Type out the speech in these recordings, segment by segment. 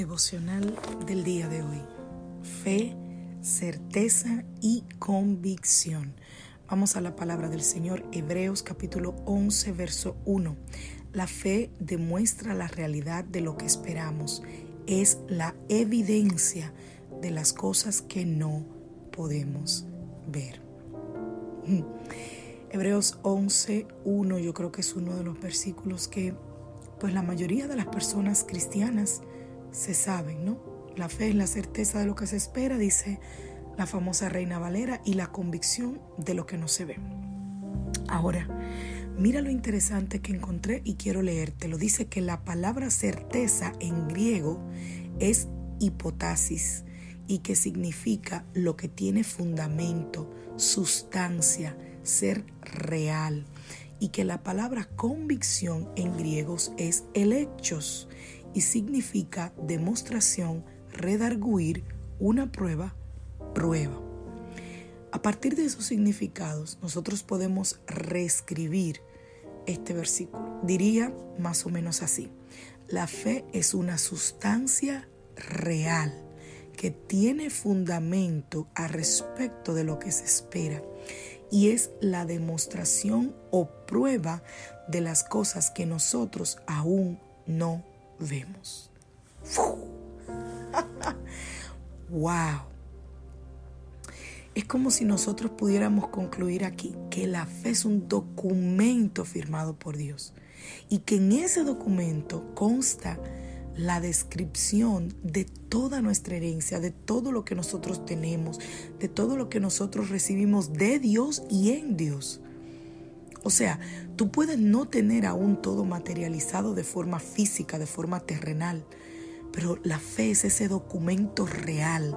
Devocional del día de hoy. Fe, certeza y convicción. Vamos a la palabra del Señor, Hebreos capítulo 11, verso 1. La fe demuestra la realidad de lo que esperamos. Es la evidencia de las cosas que no podemos ver. Hebreos 11, 1 yo creo que es uno de los versículos que pues la mayoría de las personas cristianas se saben, ¿no? La fe es la certeza de lo que se espera, dice la famosa Reina Valera, y la convicción de lo que no se ve. Ahora, mira lo interesante que encontré y quiero leerte. Lo dice que la palabra certeza en griego es hipotasis y que significa lo que tiene fundamento, sustancia, ser real. Y que la palabra convicción en griegos es elechos y significa demostración, redarguir, una prueba, prueba. A partir de esos significados, nosotros podemos reescribir este versículo. Diría más o menos así. La fe es una sustancia real que tiene fundamento a respecto de lo que se espera y es la demostración o prueba de las cosas que nosotros aún no vemos. ¡Wow! Es como si nosotros pudiéramos concluir aquí que la fe es un documento firmado por Dios y que en ese documento consta la descripción de toda nuestra herencia, de todo lo que nosotros tenemos, de todo lo que nosotros recibimos de Dios y en Dios. O sea, tú puedes no tener aún todo materializado de forma física, de forma terrenal, pero la fe es ese documento real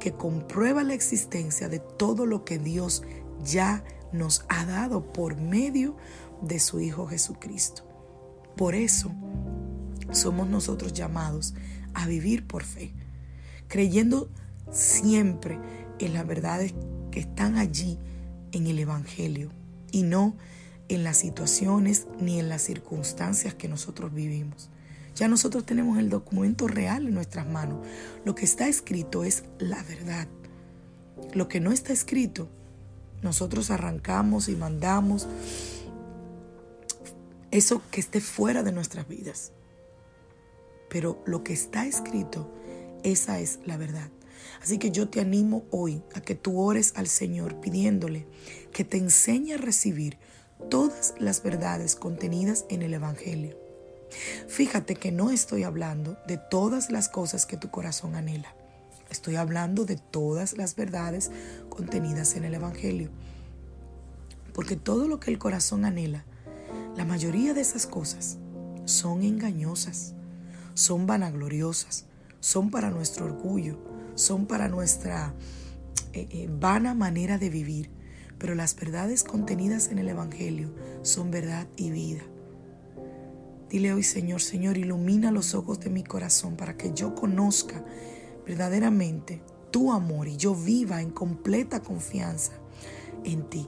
que comprueba la existencia de todo lo que Dios ya nos ha dado por medio de su Hijo Jesucristo. Por eso somos nosotros llamados a vivir por fe, creyendo siempre en las verdades que están allí en el Evangelio y no en las situaciones ni en las circunstancias que nosotros vivimos. Ya nosotros tenemos el documento real en nuestras manos. Lo que está escrito es la verdad. Lo que no está escrito, nosotros arrancamos y mandamos eso que esté fuera de nuestras vidas. Pero lo que está escrito, esa es la verdad. Así que yo te animo hoy a que tú ores al Señor pidiéndole que te enseñe a recibir todas las verdades contenidas en el Evangelio. Fíjate que no estoy hablando de todas las cosas que tu corazón anhela. Estoy hablando de todas las verdades contenidas en el Evangelio. Porque todo lo que el corazón anhela, la mayoría de esas cosas son engañosas, son vanagloriosas, son para nuestro orgullo, son para nuestra eh, eh, vana manera de vivir pero las verdades contenidas en el Evangelio son verdad y vida. Dile hoy, Señor, Señor, ilumina los ojos de mi corazón para que yo conozca verdaderamente tu amor y yo viva en completa confianza en ti.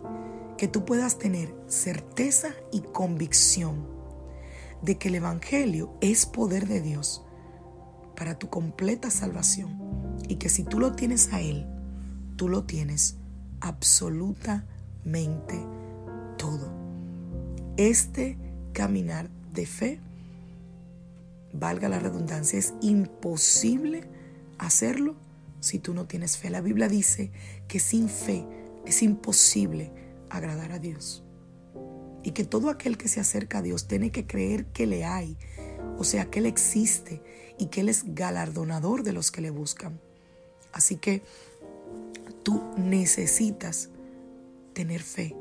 Que tú puedas tener certeza y convicción de que el Evangelio es poder de Dios para tu completa salvación y que si tú lo tienes a Él, tú lo tienes absolutamente todo. Este caminar de fe, valga la redundancia, es imposible hacerlo si tú no tienes fe. La Biblia dice que sin fe es imposible agradar a Dios. Y que todo aquel que se acerca a Dios tiene que creer que le hay, o sea, que Él existe y que Él es galardonador de los que le buscan. Así que tú necesitas tener fe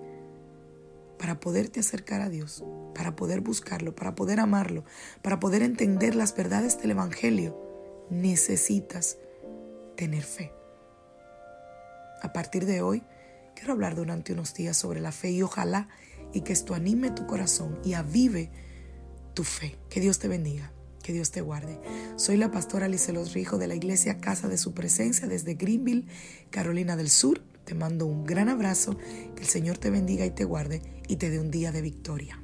para poderte acercar a Dios, para poder buscarlo, para poder amarlo, para poder entender las verdades del Evangelio, necesitas tener fe. A partir de hoy, quiero hablar durante unos días sobre la fe y ojalá y que esto anime tu corazón y avive tu fe. Que Dios te bendiga. Que Dios te guarde. Soy la pastora Licelos Rijo de la iglesia Casa de Su Presencia desde Greenville, Carolina del Sur. Te mando un gran abrazo, que el Señor te bendiga y te guarde y te dé un día de victoria.